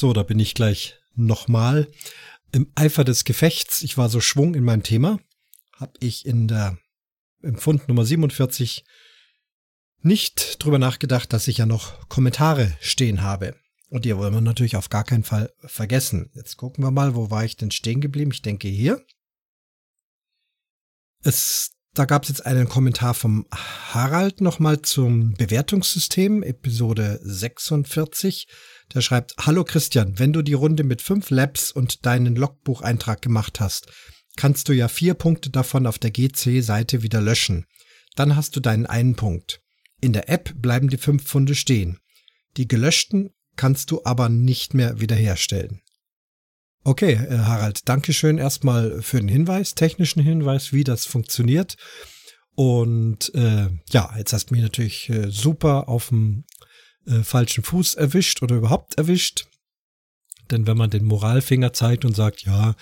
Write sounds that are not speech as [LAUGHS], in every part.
So, da bin ich gleich nochmal im Eifer des Gefechts. Ich war so schwung in meinem Thema. Hab ich in der im Fund Nummer 47 nicht drüber nachgedacht, dass ich ja noch Kommentare stehen habe. Und die wollen wir natürlich auf gar keinen Fall vergessen. Jetzt gucken wir mal, wo war ich denn stehen geblieben? Ich denke hier. Es, da gab es jetzt einen Kommentar vom Harald nochmal zum Bewertungssystem, Episode 46. Der schreibt, Hallo Christian, wenn du die Runde mit fünf Labs und deinen Logbucheintrag gemacht hast, kannst du ja vier Punkte davon auf der GC-Seite wieder löschen. Dann hast du deinen einen Punkt. In der App bleiben die fünf Pfunde stehen. Die gelöschten kannst du aber nicht mehr wiederherstellen. Okay, äh, Harald, Dankeschön erstmal für den Hinweis, technischen Hinweis, wie das funktioniert. Und äh, ja, jetzt hast du mich natürlich äh, super auf dem äh, falschen Fuß erwischt oder überhaupt erwischt. Denn wenn man den Moralfinger zeigt und sagt, ja,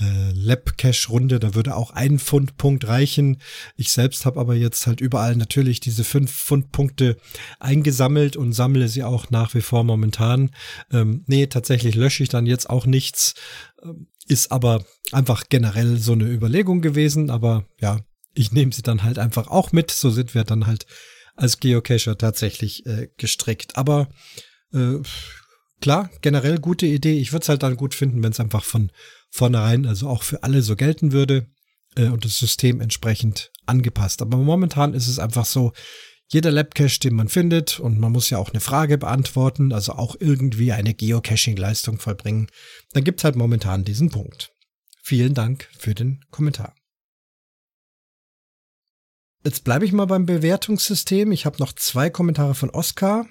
äh, Lab-Cache-Runde, da würde auch ein Pfundpunkt reichen. Ich selbst habe aber jetzt halt überall natürlich diese fünf Pfundpunkte eingesammelt und sammle sie auch nach wie vor momentan. Ähm, nee, tatsächlich lösche ich dann jetzt auch nichts. Ähm, ist aber einfach generell so eine Überlegung gewesen. Aber ja, ich nehme sie dann halt einfach auch mit. So sind wir dann halt als Geocacher tatsächlich äh, gestrickt. Aber äh, klar, generell gute Idee. Ich würde es halt dann gut finden, wenn es einfach von vornherein, also auch für alle so gelten würde äh, und das System entsprechend angepasst. Aber momentan ist es einfach so, jeder Labcache, den man findet, und man muss ja auch eine Frage beantworten, also auch irgendwie eine Geocaching-Leistung vollbringen, dann gibt es halt momentan diesen Punkt. Vielen Dank für den Kommentar. Jetzt bleibe ich mal beim Bewertungssystem. Ich habe noch zwei Kommentare von Oskar.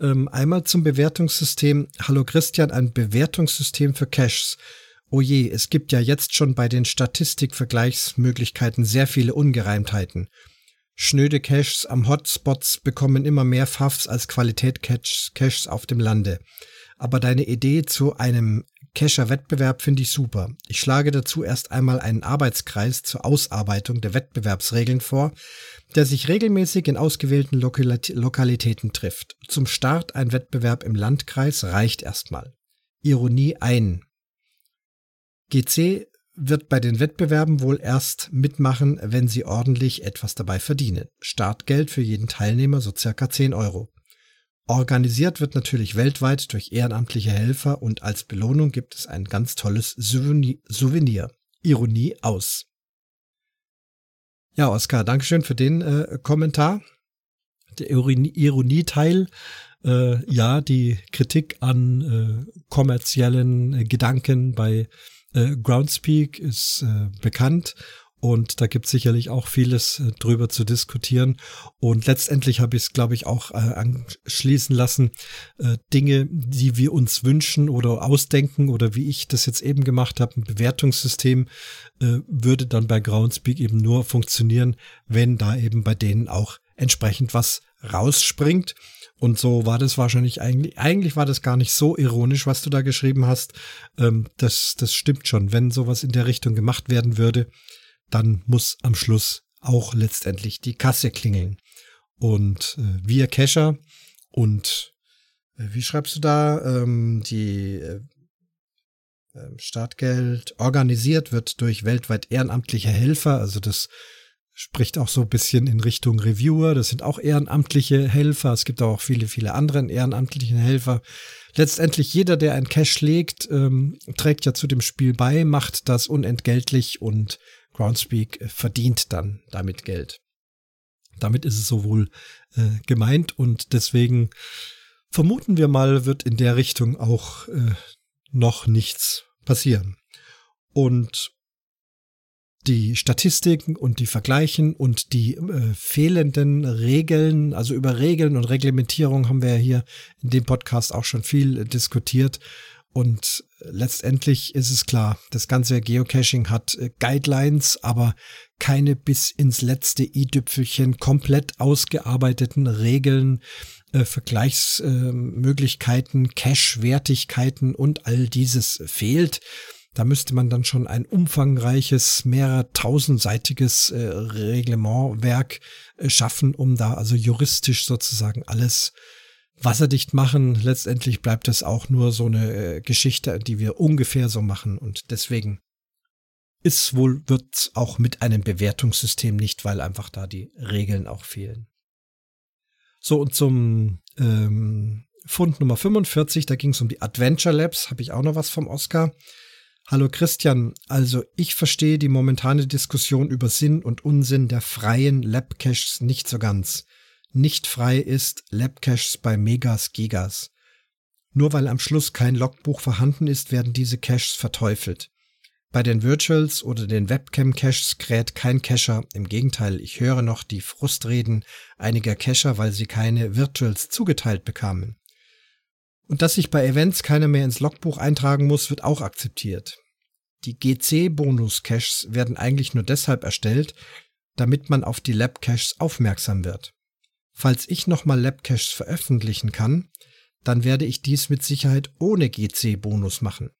Ähm, einmal zum Bewertungssystem. Hallo Christian, ein Bewertungssystem für Caches. Oh je, es gibt ja jetzt schon bei den Statistikvergleichsmöglichkeiten sehr viele Ungereimtheiten. Schnöde Caches am Hotspots bekommen immer mehr Pfaffs als Qualität-Caches auf dem Lande. Aber deine Idee zu einem Cacher-Wettbewerb finde ich super. Ich schlage dazu erst einmal einen Arbeitskreis zur Ausarbeitung der Wettbewerbsregeln vor, der sich regelmäßig in ausgewählten Lokalitäten trifft. Zum Start ein Wettbewerb im Landkreis reicht erstmal. Ironie ein. GC wird bei den Wettbewerben wohl erst mitmachen, wenn sie ordentlich etwas dabei verdienen. Startgeld für jeden Teilnehmer so circa 10 Euro. Organisiert wird natürlich weltweit durch ehrenamtliche Helfer und als Belohnung gibt es ein ganz tolles Souvenir. Ironie aus. Ja, Oskar, Dankeschön für den äh, Kommentar. Der Ironie-Teil, äh, ja, die Kritik an äh, kommerziellen äh, Gedanken bei äh, Groundspeak ist äh, bekannt und da gibt es sicherlich auch vieles äh, drüber zu diskutieren. Und letztendlich habe ich es, glaube ich, auch äh, anschließen lassen, äh, Dinge, die wir uns wünschen oder ausdenken oder wie ich das jetzt eben gemacht habe, ein Bewertungssystem äh, würde dann bei Groundspeak eben nur funktionieren, wenn da eben bei denen auch entsprechend was rausspringt. Und so war das wahrscheinlich eigentlich, eigentlich war das gar nicht so ironisch, was du da geschrieben hast. Ähm, das, das stimmt schon. Wenn sowas in der Richtung gemacht werden würde, dann muss am Schluss auch letztendlich die Kasse klingeln. Und äh, wir Cacher und äh, wie schreibst du da, ähm, die äh, ähm, Startgeld organisiert wird durch weltweit ehrenamtliche Helfer, also das spricht auch so ein bisschen in Richtung Reviewer. Das sind auch ehrenamtliche Helfer. Es gibt auch viele, viele andere ehrenamtliche Helfer. Letztendlich jeder, der ein Cash legt, ähm, trägt ja zu dem Spiel bei, macht das unentgeltlich und Groundspeak verdient dann damit Geld. Damit ist es sowohl äh, gemeint und deswegen vermuten wir mal, wird in der Richtung auch äh, noch nichts passieren. Und die Statistiken und die Vergleichen und die äh, fehlenden Regeln, also über Regeln und Reglementierung haben wir ja hier in dem Podcast auch schon viel diskutiert. Und letztendlich ist es klar, das ganze Geocaching hat äh, Guidelines, aber keine bis ins letzte i-Düpfelchen komplett ausgearbeiteten Regeln, äh, Vergleichsmöglichkeiten, äh, Cache-Wertigkeiten und all dieses fehlt. Da müsste man dann schon ein umfangreiches, mehrere tausendseitiges äh, Reglementwerk äh, schaffen, um da also juristisch sozusagen alles wasserdicht machen. Letztendlich bleibt es auch nur so eine äh, Geschichte, die wir ungefähr so machen und deswegen ist wohl, wird auch mit einem Bewertungssystem nicht, weil einfach da die Regeln auch fehlen. So, und zum ähm, Fund Nummer 45, da ging es um die Adventure Labs, habe ich auch noch was vom Oscar. Hallo Christian, also ich verstehe die momentane Diskussion über Sinn und Unsinn der freien Labcaches nicht so ganz. Nicht frei ist Labcaches bei Megas Gigas. Nur weil am Schluss kein Logbuch vorhanden ist, werden diese Caches verteufelt. Bei den Virtuals oder den Webcam-Caches kräht kein Cacher. Im Gegenteil, ich höre noch die Frustreden einiger Cacher, weil sie keine Virtuals zugeteilt bekamen. Und dass sich bei Events keiner mehr ins Logbuch eintragen muss, wird auch akzeptiert. Die GC-Bonus-Caches werden eigentlich nur deshalb erstellt, damit man auf die Lab-Caches aufmerksam wird. Falls ich nochmal Lab-Caches veröffentlichen kann, dann werde ich dies mit Sicherheit ohne GC-Bonus machen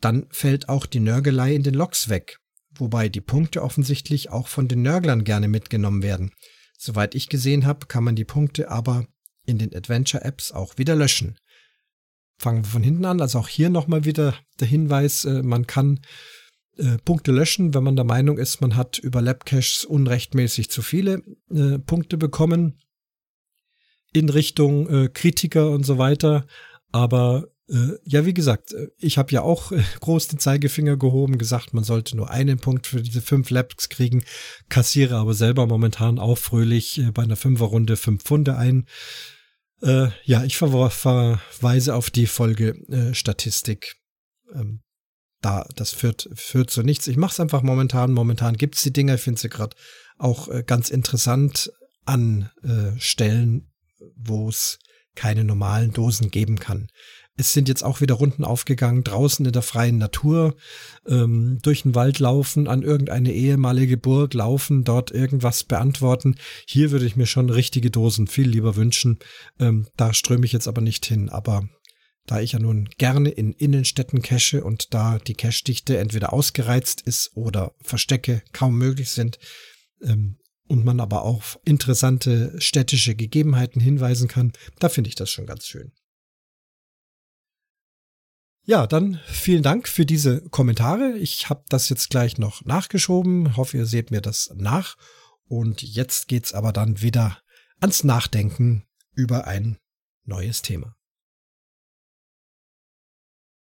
dann fällt auch die Nörgelei in den Logs weg, wobei die Punkte offensichtlich auch von den Nörglern gerne mitgenommen werden. Soweit ich gesehen habe, kann man die Punkte aber in den Adventure-Apps auch wieder löschen. Fangen wir von hinten an, also auch hier nochmal wieder der Hinweis, äh, man kann äh, Punkte löschen, wenn man der Meinung ist, man hat über Labcaches unrechtmäßig zu viele äh, Punkte bekommen in Richtung Kritiker und so weiter. Aber äh, ja, wie gesagt, äh, ich habe ja auch äh, [LAUGHS] groß den Zeigefinger gehoben, gesagt, man sollte nur einen Punkt für diese fünf Laps kriegen, kassiere aber selber momentan auch fröhlich bei einer Fünferrunde fünf Pfunde ein. Äh, ja, ich ver verweise auf die Folge-Statistik. Ähm, da, das führt, führt zu nichts. Ich mache es einfach momentan. Momentan gibt's die Dinger, ich finde sie gerade auch äh, ganz interessant an äh, Stellen, wo es keine normalen Dosen geben kann es sind jetzt auch wieder Runden aufgegangen, draußen in der freien Natur, ähm, durch den Wald laufen, an irgendeine ehemalige Burg laufen, dort irgendwas beantworten. Hier würde ich mir schon richtige Dosen viel lieber wünschen. Ähm, da ströme ich jetzt aber nicht hin. Aber da ich ja nun gerne in Innenstädten cache und da die Cache-Dichte entweder ausgereizt ist oder Verstecke kaum möglich sind, ähm, und man aber auf interessante städtische Gegebenheiten hinweisen kann, da finde ich das schon ganz schön. Ja, dann vielen Dank für diese Kommentare. Ich habe das jetzt gleich noch nachgeschoben. Hoffe, ihr seht mir das nach. Und jetzt geht's aber dann wieder ans Nachdenken über ein neues Thema.